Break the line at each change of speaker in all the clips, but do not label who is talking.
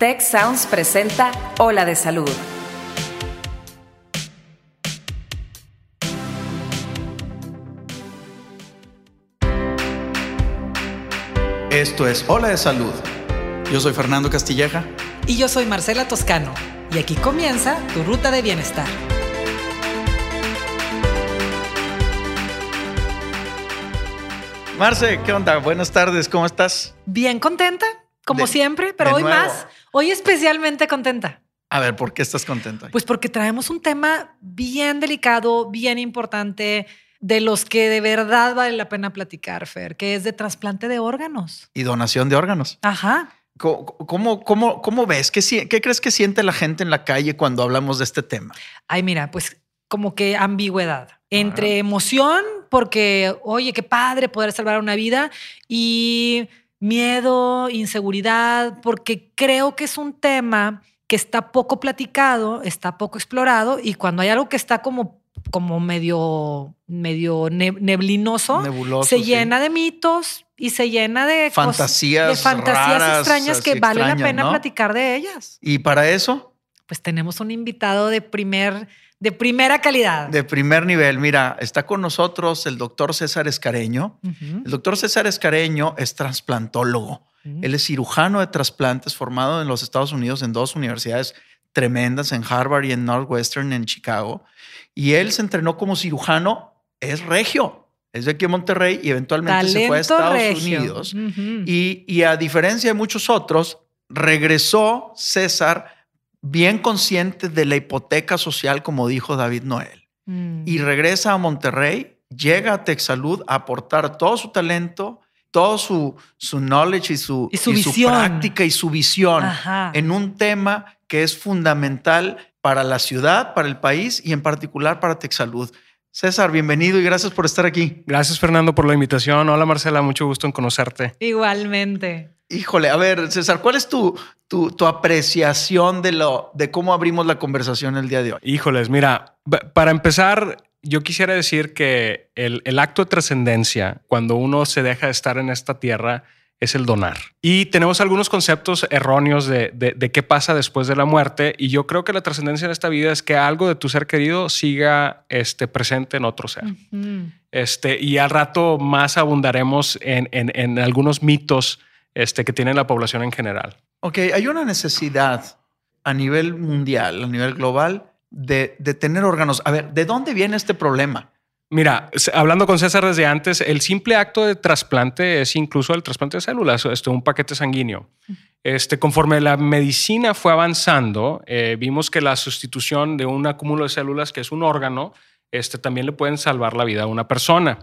Tech Sounds presenta Ola de Salud.
Esto es Ola de Salud. Yo soy Fernando Castilleja.
Y yo soy Marcela Toscano. Y aquí comienza tu ruta de bienestar.
Marce, ¿qué onda? Buenas tardes, ¿cómo estás?
Bien contenta, como
De-
siempre, pero hoy
nuevo.
más, hoy especialmente contenta.
A ver, ¿por qué estás contento? hoy?
Pues porque traemos un tema bien delicado, bien importante, de los que de verdad vale la pena platicar, Fer, que es de trasplante de órganos.
Y donación de órganos.
Ajá.
¿Cómo, cómo, cómo, cómo ves? ¿Qué, ¿Qué crees que siente la gente en la calle cuando hablamos de este tema?
Ay, mira, pues como que ambigüedad. Entre emoción, porque, oye, qué padre poder salvar una vida, y miedo, inseguridad, porque creo que es un tema que está poco platicado, está poco explorado, y cuando hay algo que está como, como medio, medio ne- neblinoso,
Nebuloso,
se
sí.
llena de mitos y se llena de
Fantasías
de fantasías
raras,
extrañas que vale la pena
¿no?
platicar de ellas.
Y para eso,
Pues tenemos un invitado de primer, de primera calidad.
de primer nivel, mira, está con nosotros el doctor César Escareño. El doctor César Escareño es trasplantólogo.
Mm.
Él es cirujano de trasplantes formado en los Estados Unidos en dos universidades tremendas, en Harvard y en Northwestern en Chicago. Y él se entrenó como cirujano, es regio, es de aquí en Monterrey y eventualmente se fue a Estados
regio.
Unidos. Y, y a diferencia de muchos otros, regresó César bien consciente de la hipoteca social, como dijo David Noel
Mm.
y regresa a Monterrey, llega a TechSalud a aportar todo su talento, todo su, su knowledge y su,
Y su visión.
práctica y su visión
Ajá.
en un tema que es fundamental para la ciudad, para el país y en particular para TechSalud. César, bienvenido y gracias por estar aquí.
Gracias Fernando por la invitación. Hola Marcela, mucho gusto en conocerte.
Igualmente.
Híjole, a ver, César, ¿cuál es tu, tu, tu apreciación de, lo, de cómo abrimos la conversación el día de hoy?
Híjoles, mira, para empezar, yo quisiera decir que el, el acto de trascendencia, cuando uno se deja de estar en esta tierra, es el donar. Y tenemos algunos conceptos erróneos de, de- de qué pasa después de la muerte. Y yo creo que la trascendencia en esta vida es que algo de tu ser querido siga este, presente en otro ser. Este, y al rato más abundaremos en, en- en algunos mitos este, que tiene la población en general.
Ok, hay una necesidad a nivel mundial, a nivel global, de, de tener órganos. A ver, ¿de dónde viene este problema?
Mira, hablando con César desde antes, el simple acto de trasplante es incluso el trasplante de células, este, un paquete sanguíneo. Este, conforme la medicina fue avanzando, eh, vimos que la sustitución de un acúmulo de células, que es un órgano, este, también le pueden salvar la vida a una persona.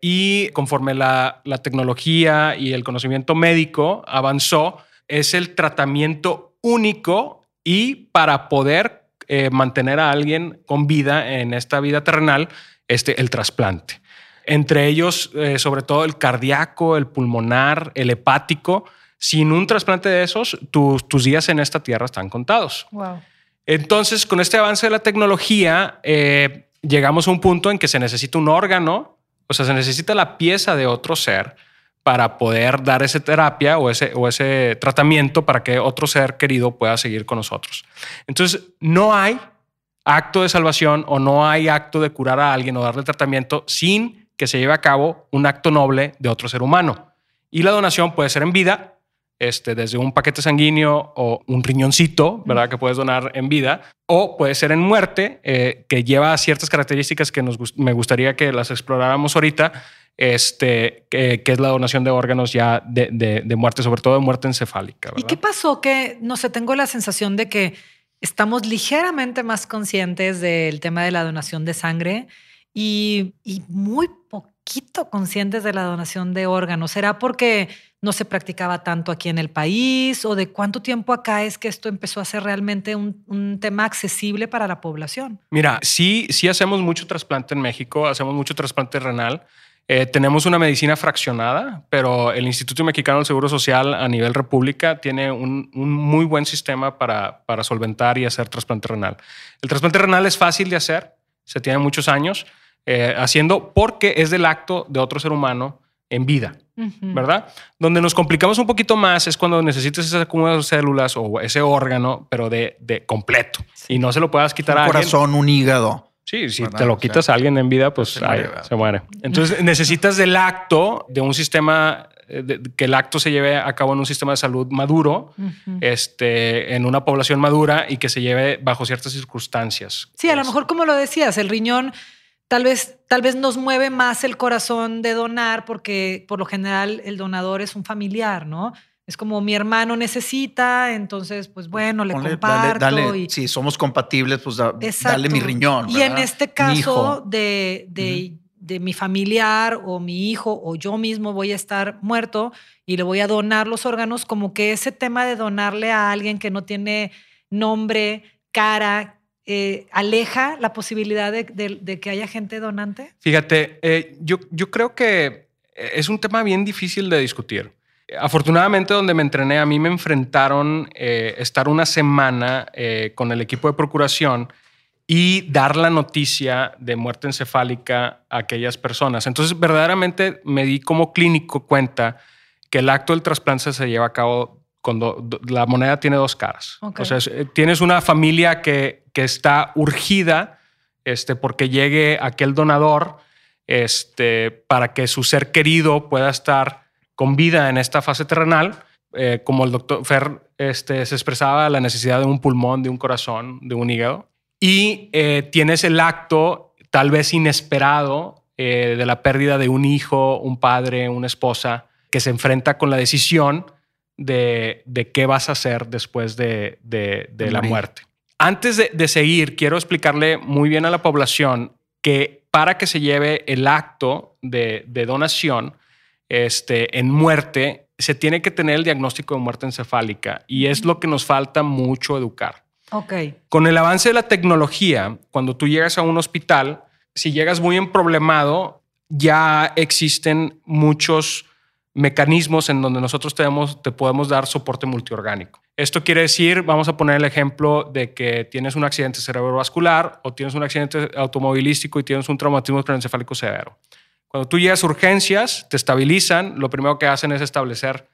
Y conforme la, la tecnología y el conocimiento médico avanzó, es el tratamiento único y para poder eh, mantener a alguien con vida en esta vida terrenal, este, el trasplante. Entre ellos, eh, sobre todo el cardíaco, el pulmonar, el hepático. Sin un trasplante de esos, tus- tus días en esta tierra están contados.
Wow.
Entonces, con este avance de la tecnología, eh, llegamos a un punto en que se necesita un órgano, o sea, se necesita la pieza de otro ser para poder dar esa terapia o ese, o ese tratamiento para que otro ser querido pueda seguir con nosotros. Entonces, no hay acto de salvación o no hay acto de curar a alguien o darle tratamiento sin que se lleve a cabo un acto noble de otro ser humano. Y la donación puede ser en vida, este, desde un paquete sanguíneo o un riñoncito, ¿verdad? Que puedes donar en vida, o puede ser en muerte, eh, que lleva ciertas características que nos, me gustaría que las exploráramos ahorita, este, que, que es la donación de órganos ya de, de- de muerte, sobre todo de muerte encefálica.
¿Y qué pasó? Que no sé, tengo la sensación de que estamos ligeramente más conscientes del tema de la donación de sangre y, y muy poquito conscientes de la donación de órganos. ¿Será porque no se practicaba tanto aquí en el país o de cuánto tiempo acá es que esto empezó a ser realmente un, tema accesible para la población?
Mira, sí, sí hacemos mucho trasplante en México, hacemos mucho trasplante renal. Eh, tenemos una medicina fraccionada, pero el Instituto Mexicano del Seguro Social a nivel república tiene un, muy buen sistema para solventar y hacer trasplante renal. El trasplante renal es fácil de hacer, se tiene muchos años eh, haciendo porque es del acto de otro ser humano en vida. ¿verdad? Donde nos complicamos un poquito más es cuando necesitas acúmulo de células o ese órgano, pero de, de completo. Y no se lo puedas quitar
Un
a alguien.
corazón, un hígado.
Sí, si
¿verdad?
te lo
O sea,
quitas a alguien en vida, pues
se muere.
Entonces necesitas del acto, de un sistema, eh, de- que el acto se lleve a cabo en un sistema de salud maduro, este, en una población madura y que se lleve bajo ciertas circunstancias.
Sí, a lo mejor como lo decías, el riñón tal vez, tal vez nos mueve más el corazón de donar porque por lo general el donador es un familiar, ¿no? Es como mi hermano necesita, entonces pues bueno, le
Ponle-
comparto.
dale, dale.
y,
Si somos compatibles, pues da- dale mi riñón.
Y en este caso de, de, de mi familiar o mi hijo o yo mismo voy a estar muerto y le voy a donar los órganos, como que ese tema de donarle a alguien que no tiene nombre, cara, eh, aleja la posibilidad de, que haya gente donante.
Fíjate, eh, yo, creo que es un tema bien difícil de discutir. Afortunadamente, donde me entrené, a mí me enfrentaron eh, estar una semana eh, con el equipo de procuración y dar la noticia de muerte encefálica a aquellas personas. Entonces, verdaderamente me di como clínico cuenta que el acto del trasplante se lleva a cabo cuando do- la moneda tiene dos caras.
Ok.
O sea, eh, tienes una familia que, que está urgida este, porque llegue aquel donador este, para que su ser querido pueda estar con vida en esta fase terrenal. Eh, como el doctor Fer este, se expresaba la necesidad de un pulmón, de un corazón, de un hígado. Y eh, tienes el acto tal vez inesperado eh, de la pérdida de un hijo, un padre, una esposa, que se enfrenta con la decisión de, de qué vas a hacer después de, de- la muerte. Antes de, de seguir, quiero explicarle muy bien a la población que para que se lleve el acto de, de donación este, en muerte, se tiene que tener el diagnóstico de muerte encefálica y es lo que nos falta mucho educar. Con el avance de la tecnología, cuando tú llegas a un hospital, si llegas muy emproblemado, ya existen muchos mecanismos en donde nosotros te podemos dar soporte multiorgánico. Esto quiere decir, vamos a poner el ejemplo de que tienes un accidente cerebrovascular o tienes un accidente automovilístico y tienes un traumatismo craneoencefálico severo. Cuando tú llegas a urgencias, te estabilizan, lo primero que hacen es establecer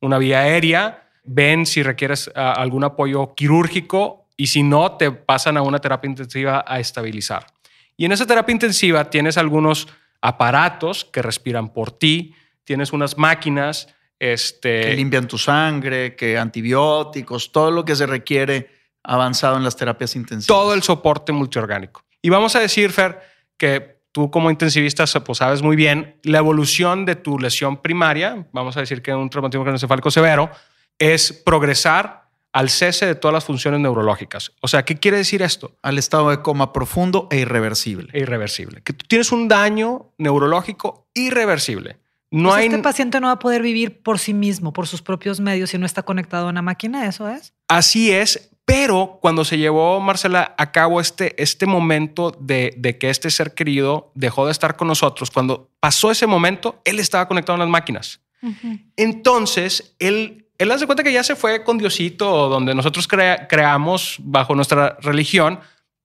una vía aérea, ven si requieres ah, algún apoyo quirúrgico y si no, te pasan a una terapia intensiva a estabilizar. Y en esa terapia intensiva tienes algunos aparatos que respiran por ti, tienes unas máquinas, este,
Que limpian tu sangre, que antibióticos, todo lo que se requiere avanzado en las terapias intensivas.
todo el soporte multiorgánico. Y vamos a decir, Fer, que tú como intensivista pues, sabes muy bien la evolución de tu lesión primaria, vamos a decir que un traumatismo craneoencefálico severo, es progresar al cese de todas las funciones neurológicas. O sea, ¿qué quiere decir esto?
al estado de coma profundo e irreversible.
Irreversible. Que tú tienes un daño neurológico irreversible. No
Pues
hay...
este paciente no va a poder vivir por sí mismo, por sus propios medios, si no está conectado a una máquina, ¿eso es?
Así es, pero cuando se llevó Marcela a cabo este, este momento de, de que este ser querido dejó de estar con nosotros, cuando pasó ese momento, él estaba conectado a las máquinas. Entonces, él, él hace cuenta que ya se fue con Diosito, donde nosotros crea- creamos bajo nuestra religión,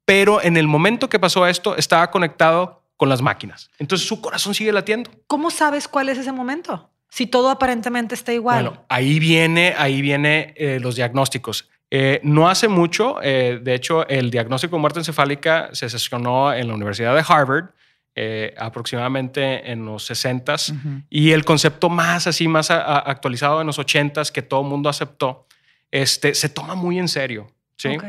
pero en el momento que pasó esto, estaba conectado con las máquinas. Entonces su corazón sigue latiendo.
¿Cómo sabes cuál es ese momento? Si todo aparentemente está igual.
Bueno, ahí viene, ahí viene eh, los diagnósticos. Eh, no hace mucho, eh, de hecho, el diagnóstico de muerte encefálica se sesionó en la Universidad de Harvard, aproximadamente en los 60s,
Ujú.
y el concepto más así, más a- a- actualizado en los 80s, que todo el mundo aceptó, este, se toma muy en serio. ¿sí?
Ok.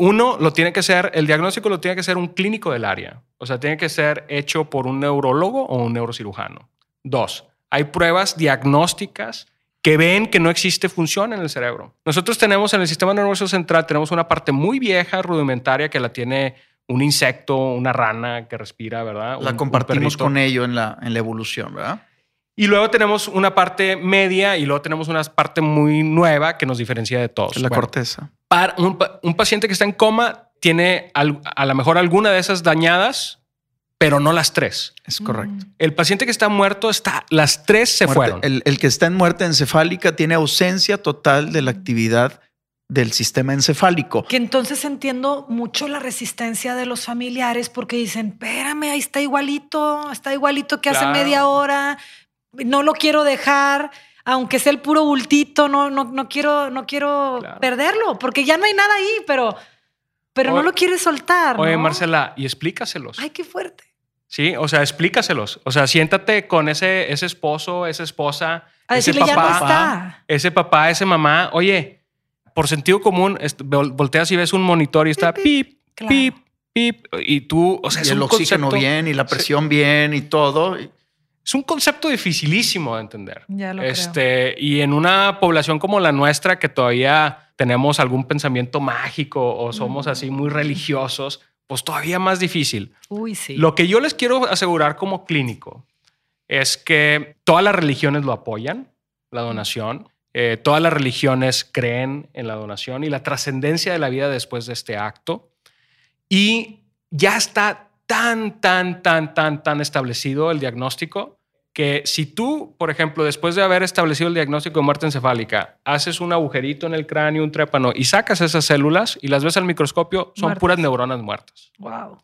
Uno lo tiene que ser, el diagnóstico lo tiene que ser un clínico del área. O sea, tiene que ser hecho por un neurólogo o un neurocirujano. Dos, hay pruebas diagnósticas que ven que no existe función en el cerebro. Nosotros tenemos en el sistema nervioso central, tenemos una parte muy vieja, rudimentaria, que la tiene un insecto, una rana que respira, ¿verdad?
La
un
compartimos con ello en la, en la evolución, ¿verdad?
Y luego tenemos una parte media y luego tenemos una parte muy nueva que nos diferencia de todos.
la
Bueno,
corteza.
para un, un paciente que está en coma tiene al- a lo mejor alguna de esas dañadas, pero no las tres.
Es correcto.
El paciente que está muerto está, las tres se
Muerte-
fueron.
El, el que está en muerte encefálica tiene ausencia total de la actividad del sistema encefálico.
Que entonces entiendo mucho la resistencia de los familiares porque dicen, espérame, ahí está igualito, está igualito que hace
Claro.
media hora. No lo quiero dejar, aunque sea el puro bultito, no, no, no quiero, no quiero
Claro.
perderlo, porque ya no hay nada ahí, pero, pero no lo quieres soltar.
Oye,
¿no?
Marcela, y explícaselos.
Ay, qué fuerte.
Sí, o sea, explícaselos. O sea, siéntate con ese, ese esposo, esa esposa,
A
ese
decirle, ya no
papá,
está.
ese papá, ese mamá. Oye, por sentido común, volteas y ves un monitor y está pip,
Claro.
pip, pip. Y tú, o sea,
y
es
el
un
oxígeno
concepto-
bien y la presión bien y todo. Y-
Es un concepto dificilísimo de entender.
Ya lo creo.
este, Y en una población como la nuestra, que todavía tenemos algún pensamiento mágico o somos así muy religiosos, pues todavía más difícil.
Uy, sí.
Lo que yo les quiero asegurar como clínico es que todas las religiones lo apoyan, la donación. Eh, todas las religiones creen en la donación y la trascendencia de la vida después de este acto. Y ya está tan, tan, tan, tan, tan establecido el diagnóstico que si tú, por ejemplo, después de haber establecido el diagnóstico de muerte encefálica, haces un agujerito en el cráneo, un trépano y sacas esas células y las ves al microscopio, son
Muertas.
puras neuronas muertas.
Wow.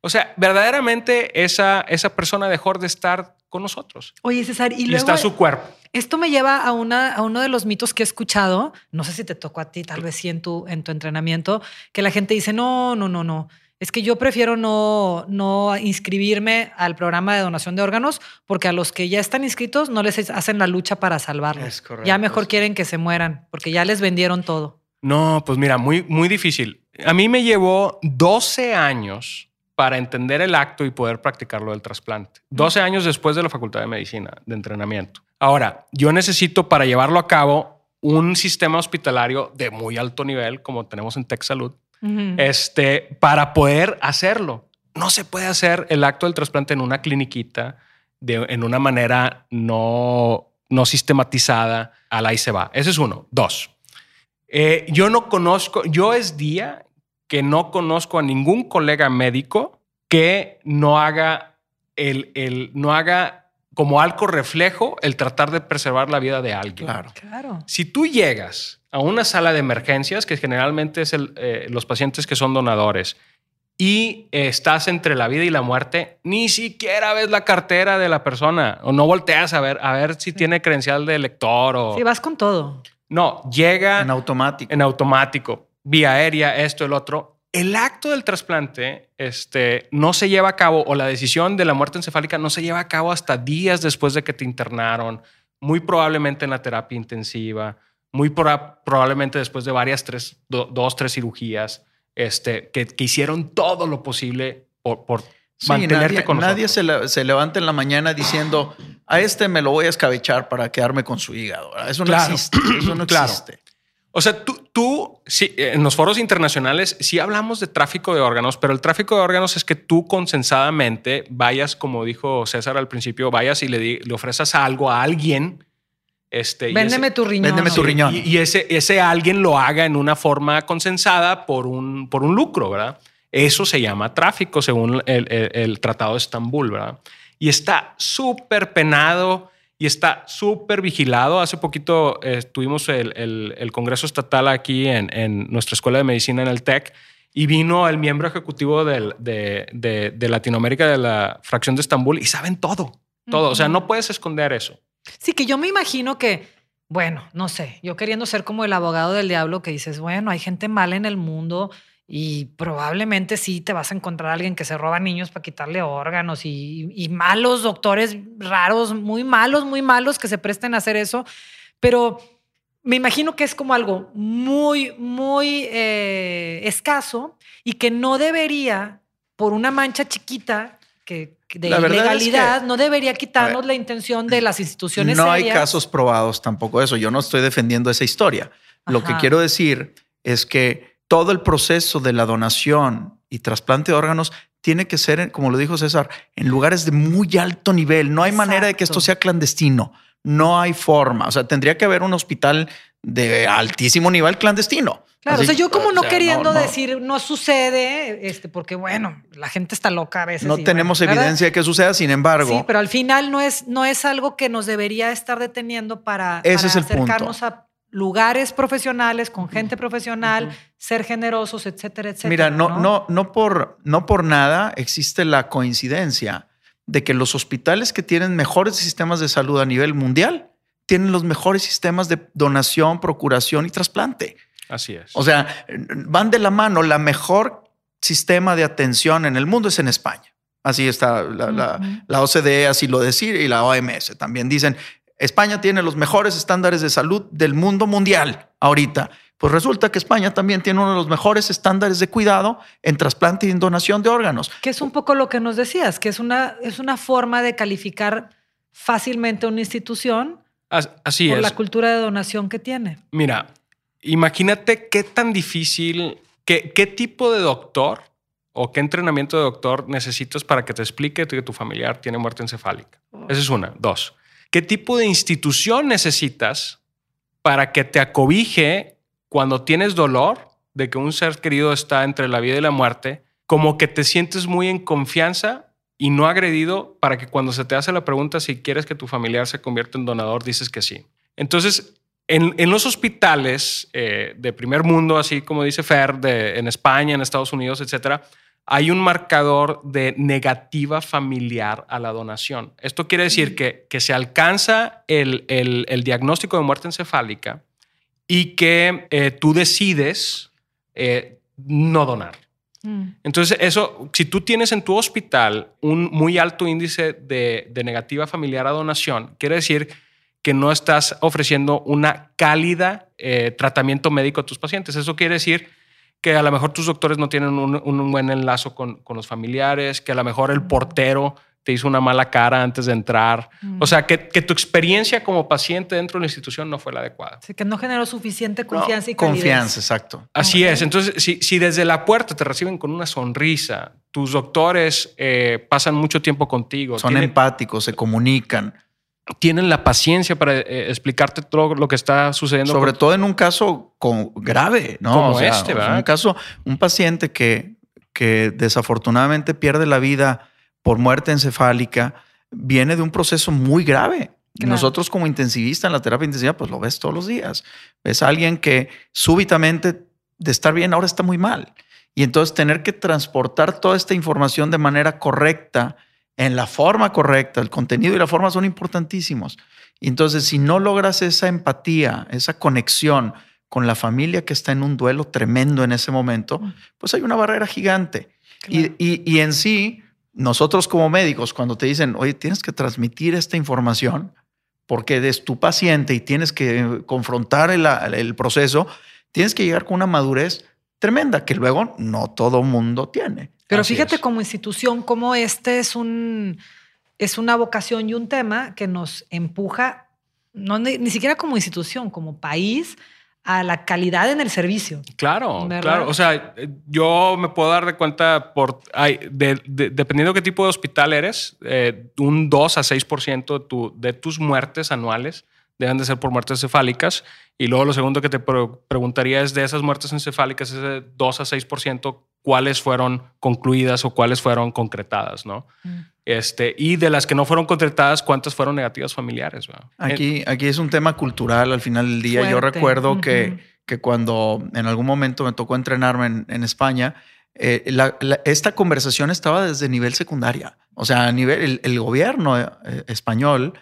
O sea, verdaderamente esa, esa persona dejó de estar con nosotros.
Oye, César, y
Y,
luego
está su cuerpo.
esto me lleva a, una, a uno de los mitos que he escuchado, no sé si te tocó a ti, tal vez sí en tu, en tu entrenamiento, que la gente dice, no, no, no, no, es que yo prefiero no, no inscribirme al programa de donación de órganos porque a los que ya están inscritos no les hacen la lucha para salvarlos.
Es correcto.
Ya mejor quieren que se mueran porque ya les vendieron todo.
No, pues mira, muy, muy difícil. A mí me llevó 12 años para entender el acto y poder practicarlo del trasplante. 12 años después de la Facultad de Medicina, de entrenamiento. Ahora, yo necesito para llevarlo a cabo un sistema hospitalario de muy alto nivel, como tenemos en Este, para poder hacerlo. No se puede hacer el acto del trasplante en una cliniquita de, en una manera no, no sistematizada. Al ahí se va. Ese es uno. Dos. Eh, yo no conozco, yo es día que no conozco a ningún colega médico que no haga el, el no haga como algo reflejo el tratar de preservar la vida de alguien.
Claro.
Claro.
Si tú llegas a una sala de emergencias, que generalmente es el, eh, los pacientes que son donadores, y eh, estás entre la vida y la muerte, ni siquiera ves la cartera de la persona o no volteas a ver, a ver si tiene credencial de lector o...
Sí, vas con todo.
No, llega
En automático.
en automático, vía aérea, esto, el otro. El acto del trasplante este, no se lleva a cabo, o la decisión de la muerte encefálica no se lleva a cabo hasta días después de que te internaron, muy probablemente en la terapia intensiva, muy proba- probablemente después de varias, tres, do- dos, tres cirugías, este, que, que hicieron todo lo posible por, por
Sí,
mantenerte
nadie,
con
nadie
nosotros.
se, le- se levanta en la mañana diciendo a este me lo voy a escabechar para quedarme con su hígado. Eso no
Claro.
existe. Eso no
Claro.
existe.
O sea, tú, tú sí, en los foros internacionales sí hablamos de tráfico de órganos, pero el tráfico de órganos es que tú consensadamente vayas, como dijo César al principio, vayas y le, di- le ofrezas algo a alguien. Este,
Véndeme
ese-
tu riñón.
Véndeme tu riñón.
Y, y ese, ese alguien lo haga en una forma consensada por un, por un lucro, ¿verdad? Eso se llama tráfico según el, el- el Tratado de Estambul, ¿verdad? Y está súper penado y está súper vigilado. Hace poquito eh, tuvimos el, el- el Congreso Estatal aquí en, en nuestra Escuela de Medicina en el TEC y vino el miembro ejecutivo del- de, de- de Latinoamérica de la fracción de Estambul y saben todo, todo. O sea, no puedes esconder eso.
Sí, que yo me imagino que, bueno, no sé, yo queriendo ser como el abogado del diablo que dices, bueno, hay gente mala en el mundo y probablemente sí te vas a encontrar a alguien que se roba niños para quitarle órganos y, y malos doctores raros, muy malos, muy malos que se presten a hacer eso, pero me imagino que es como algo muy, muy eh, escaso y que no debería, por una mancha chiquita que, de
La verdad es
ilegalidad,
que-
no debería quitarnos
ver,
la intención de las instituciones
No hay casos probados tampoco de eso. Yo no estoy defendiendo esa historia. Lo que quiero decir es que todo el proceso de la donación y trasplante de órganos tiene que ser, como lo dijo César, en lugares de muy alto nivel. No hay manera de que esto sea clandestino. No hay forma. O sea, tendría que haber un hospital de altísimo nivel clandestino.
Claro,
Así-
o sea, yo como no
o sea,
queriendo
no-
decir no sucede, este, porque bueno, la gente está loca a veces.
No tenemos evidencia de que suceda, sin embargo.
Sí, pero al final no es, no es algo que nos debería estar deteniendo para,
Ese
para
es el punto.
acercarnos a lugares profesionales con gente profesional, ser generosos, etcétera, etcétera.
Mira, no, no, no, por, no por nada existe la coincidencia de que los hospitales que tienen mejores sistemas de salud a nivel mundial tienen los mejores sistemas de donación, procuración y trasplante.
Así es.
O sea, van de la mano. La mejor sistema de atención en el mundo es en España. Así está la, la-
Ujú.
la OCDE, así lo decir, y la OMS también dicen, España tiene los mejores estándares de salud del mundo mundial ahorita. Pues resulta que España también tiene uno de los mejores estándares de cuidado en trasplante y en donación de órganos.
Que es un poco lo que nos decías, que es una, es una forma de calificar fácilmente una institución
As- Así
por
es.
la cultura de donación que tiene.
Mira, imagínate qué tan difícil, qué, qué tipo de doctor o qué entrenamiento de doctor necesitas para que te explique que tu familiar tiene muerte encefálica. Esa es una. Dos, ¿qué tipo de institución necesitas para que te acobije cuando tienes dolor de que un ser querido está entre la vida y la muerte, como que te sientes muy en confianza y no agredido para que cuando se te hace la pregunta si quieres que tu familiar se convierta en donador, dices que sí. Entonces, en, los hospitales eh, de primer mundo, así como dice Fer, en España, en Estados Unidos, etcétera, hay un marcador de negativa familiar a la donación. Esto quiere decir que, que se alcanza el, el- el diagnóstico de muerte encefálica y que eh, tú decides eh, no donar.
Mm.
Entonces, eso, si tú tienes en tu hospital un muy alto índice de, de negativa familiar a donación, quiere decir que no estás ofreciendo una cálida eh, tratamiento médico a tus pacientes. Eso quiere decir que a lo mejor tus doctores no tienen un, un buen enlazo con, con los familiares, que a lo mejor el portero te hizo una mala cara antes de entrar. O sea, que, que tu experiencia como paciente dentro de la institución no fue la adecuada.
Así que no generó suficiente
No,
confianza y calidez.
confianza, exacto.
Así es. Entonces, si, si desde la puerta te reciben con una sonrisa, tus doctores eh, pasan mucho tiempo contigo,
Son
tienen,
empáticos, se comunican.
Tienen la paciencia para eh, explicarte todo lo que está sucediendo.
Sobre
con-
todo en un caso con- grave, ¿no?
Como este, ¿verdad?
Un caso, un paciente que, que desafortunadamente pierde la vida por muerte encefálica viene de un proceso muy grave. Y
Claro.
Nosotros como intensivista en la terapia intensiva, pues lo ves todos los días. Ves a alguien que súbitamente de estar bien ahora está muy mal. Y entonces tener que transportar toda esta información de manera correcta, en la forma correcta, el contenido y la forma son importantísimos. Y entonces si no logras esa empatía, esa conexión con la familia que está en un duelo tremendo en ese momento, pues hay una barrera gigante. Y,
Claro.
y- y en sí, nosotros como médicos, cuando te dicen, oye, tienes que transmitir esta información porque eres tu paciente y tienes que confrontar el, el proceso, tienes que llegar con una madurez tremenda que luego no todo mundo tiene.
Pero
Así
fíjate
es.
como institución, como este es un es una vocación y un tema que nos empuja, no ni, ni siquiera como institución, como país, a la calidad en el servicio.
Claro,
¿Verdad?
claro. O sea, yo me puedo dar de cuenta por, hay, de- de- dependiendo qué tipo de hospital eres, eh, un 2 a 6% de, tu, de tus muertes anuales deben de ser por muertes encefálicas. Y luego lo segundo que te pre- preguntaría es de esas muertes encefálicas, ese 2 a 6%, cuáles fueron concluidas o cuáles fueron concretadas, ¿no? Este, y de las que no fueron concretadas, ¿cuántas fueron negativas familiares? ¿verdad? Eh,
Aquí, aquí es un tema cultural al final del día. Yo recuerdo que, que cuando en algún momento me tocó entrenarme en, en España, eh, la- la- esta conversación estaba desde nivel secundaria. O sea, a nivel, el, el gobierno eh, español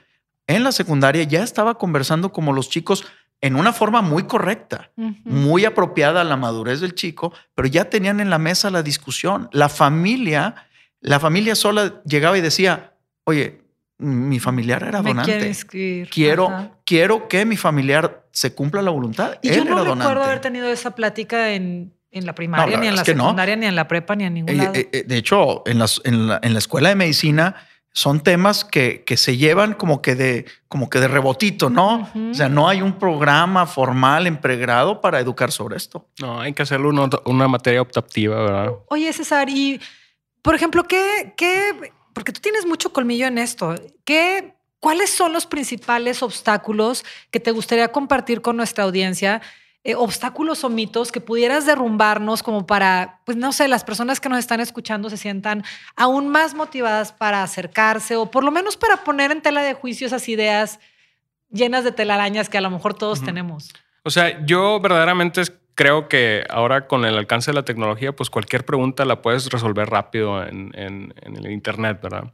en la secundaria ya estaba conversando como los chicos en una forma muy correcta,
Ujú.
muy apropiada a la madurez del chico, pero ya tenían en la mesa la discusión. La familia, la familia sola llegaba y decía, oye, mi familiar era
Me
donante
quiero
quiero,
Ajá.
quiero que mi familiar se cumpla la voluntad.
Y
Él
yo no recuerdo
donante.
haber tenido esa plática en, en la primaria,
la
ni en la
que no.
secundaria, ni en la prepa, ni en ningún
Eh,
lado.
eh, eh, de hecho, en, las- en la, en la escuela de medicina son temas que, que se llevan como que de, como que de rebotito, ¿no? O sea, no hay un programa formal en pregrado para educar sobre esto.
No, hay que hacerlo una, una materia optativa, ¿verdad?
Oye, César, y por ejemplo, ¿qué, qué, porque tú tienes mucho colmillo en esto, ¿qué, ¿cuáles son los principales obstáculos que te gustaría compartir con nuestra audiencia? Eh, obstáculos o mitos que pudieras derrumbarnos como para, pues no sé, las personas que nos están escuchando se sientan aún más motivadas para acercarse o por lo menos para poner en tela de juicio esas ideas llenas de telarañas que a lo mejor todos tenemos.
O sea, yo verdaderamente creo que ahora con el alcance de la tecnología, pues cualquier pregunta la puedes resolver rápido en, en- en el Internet, ¿verdad?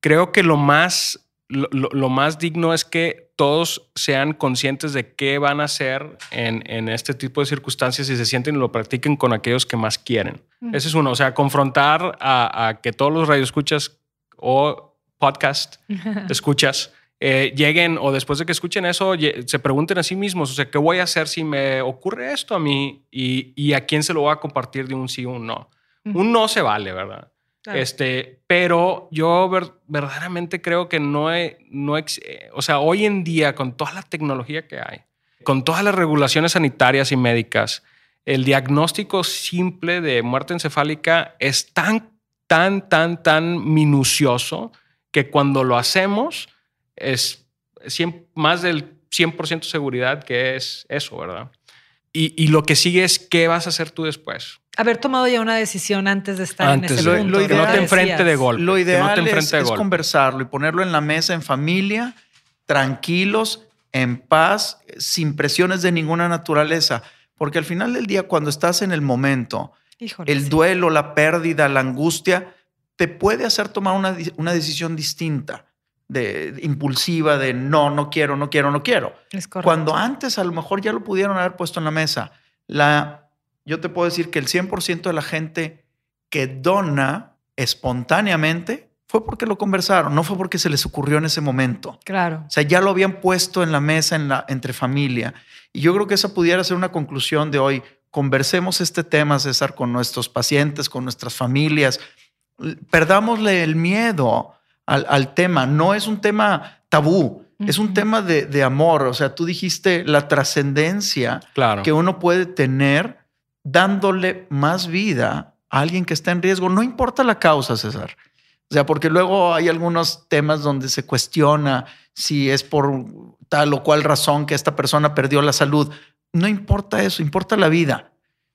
Creo que lo más, lo, lo- más digno es que todos sean conscientes de qué van a hacer en, en este tipo de circunstancias y se sienten y lo practiquen con aquellos que más quieren.
Mm.
Ese es uno, o sea, confrontar a, a que todos los radioescuchas o podcast escuchas eh, lleguen o después de que escuchen eso se pregunten a sí mismos, o sea, ¿qué voy a hacer si me ocurre esto a mí y, y a quién se lo voy a compartir de un sí o un no? Un no se vale, ¿verdad?
Claro.
Este, pero yo ver- verdaderamente creo que no, he- no eh, o sea, hoy en día con toda la tecnología que hay, con todas las regulaciones sanitarias y médicas, el diagnóstico simple de muerte encefálica es tan, tan, tan, tan minucioso que cuando lo hacemos es 100 más del 100% seguridad que es eso, ¿verdad? Y, y lo que sigue es qué vas a hacer tú después.
Haber tomado ya una decisión antes de estar
Antes
en ese
de-
punto.
lo
que no
ideal-
te enfrente de golpe.
Lo
que
ideal
no te
es,
de
es conversarlo y ponerlo en la mesa en familia, tranquilos, en paz, sin presiones de ninguna naturaleza. Porque al final del día, cuando estás en el momento,
Híjole,
el
sí.
duelo, la pérdida, la angustia, te puede hacer tomar una, una decisión distinta, de, impulsiva, de no, no quiero, no quiero, no quiero.
Es correcto.
Cuando antes a lo mejor ya lo pudieron haber puesto en la mesa. La, yo te puedo decir que el 100% de la gente que dona espontáneamente fue porque lo conversaron, no fue porque se les ocurrió en ese momento.
Claro.
O sea, ya lo habían puesto en la mesa en la, entre familia. Y yo creo que esa pudiera ser una conclusión de hoy. Conversemos este tema, César, con nuestros pacientes, con nuestras familias. Perdámosle el miedo al, al tema. No es un tema tabú, es un tema de, de amor. O sea, tú dijiste la trascendencia
Claro.
que uno puede tener dándole más vida a alguien que está en riesgo. No importa la causa, César. O sea, porque luego hay algunos temas donde se cuestiona si es por tal o cual razón que esta persona perdió la salud. No importa eso, importa la vida.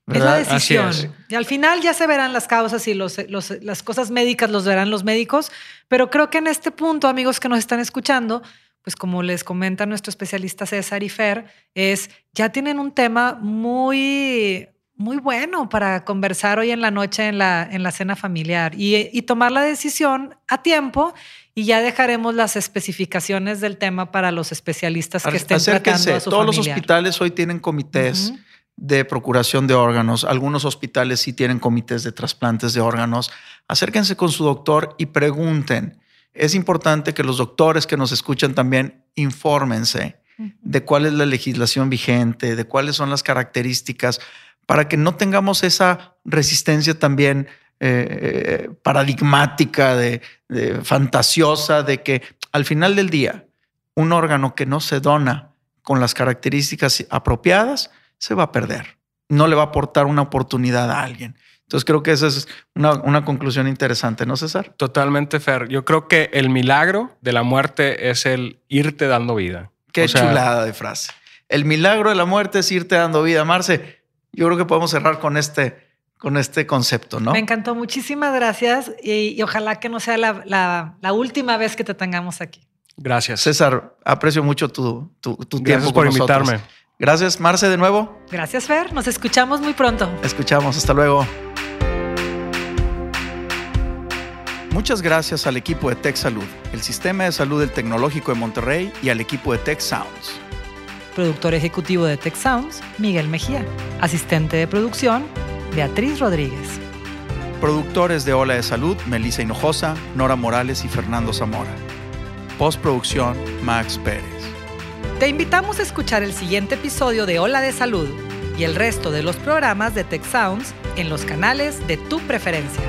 Es la decisión.
es.
Y al final ya se verán las causas y los, los- las cosas médicas los verán los médicos, pero creo que en este punto, amigos que nos están escuchando, pues como les comenta nuestro especialista César y Fer, es ya tienen un tema muy muy bueno para conversar hoy en la noche en la, en la cena familiar y, y tomar la decisión a tiempo y ya dejaremos las especificaciones del tema para los especialistas que estén tratando
Acérquense.
a su
Todos los
familiar.
hospitales hoy tienen comités
Ujú.
de procuración de órganos. Algunos hospitales sí tienen comités de trasplantes de órganos. Acérquense con su doctor y pregunten. Es importante que los doctores que nos escuchan también infórmense de cuál es la legislación vigente, de cuáles son las características, para que no tengamos esa resistencia también eh, paradigmática, de, de fantasiosa, de que al final del día un órgano que no se dona con las características apropiadas se va a perder. No le va a aportar una oportunidad a alguien. Entonces creo que esa es una, una conclusión interesante, ¿no, César?
Totalmente, Fer. Yo creo que el milagro de la muerte es el irte dando vida.
Qué
O sea,
chulada de frase. El milagro de la muerte es irte dando vida. Marce, yo creo que podemos cerrar con este, con este concepto, ¿no?
Me encantó, muchísimas gracias y, y ojalá que no sea la, la- la última vez que te tengamos aquí.
Gracias.
César, aprecio mucho tu, tu, tu
Gracias
tiempo
por
con nosotros.
invitarme.
Gracias, Marce, de nuevo.
Gracias, Fer. Nos escuchamos muy pronto.
Escuchamos. Hasta luego. Muchas gracias al equipo de Tech Salud, el sistema de salud del Tecnológico de Monterrey y al equipo de Tech Sounds.
Productor ejecutivo de Tech Sounds, Miguel Mejía. Asistente de producción, Beatriz Rodríguez.
Productores de Ola de Salud, Melissa Hinojosa, Nora Morales y Fernando Zamora. Postproducción, Max Pérez.
Te invitamos a escuchar el siguiente episodio de Ola de Salud y el resto de los programas de Tech Sounds en los canales de tu preferencia.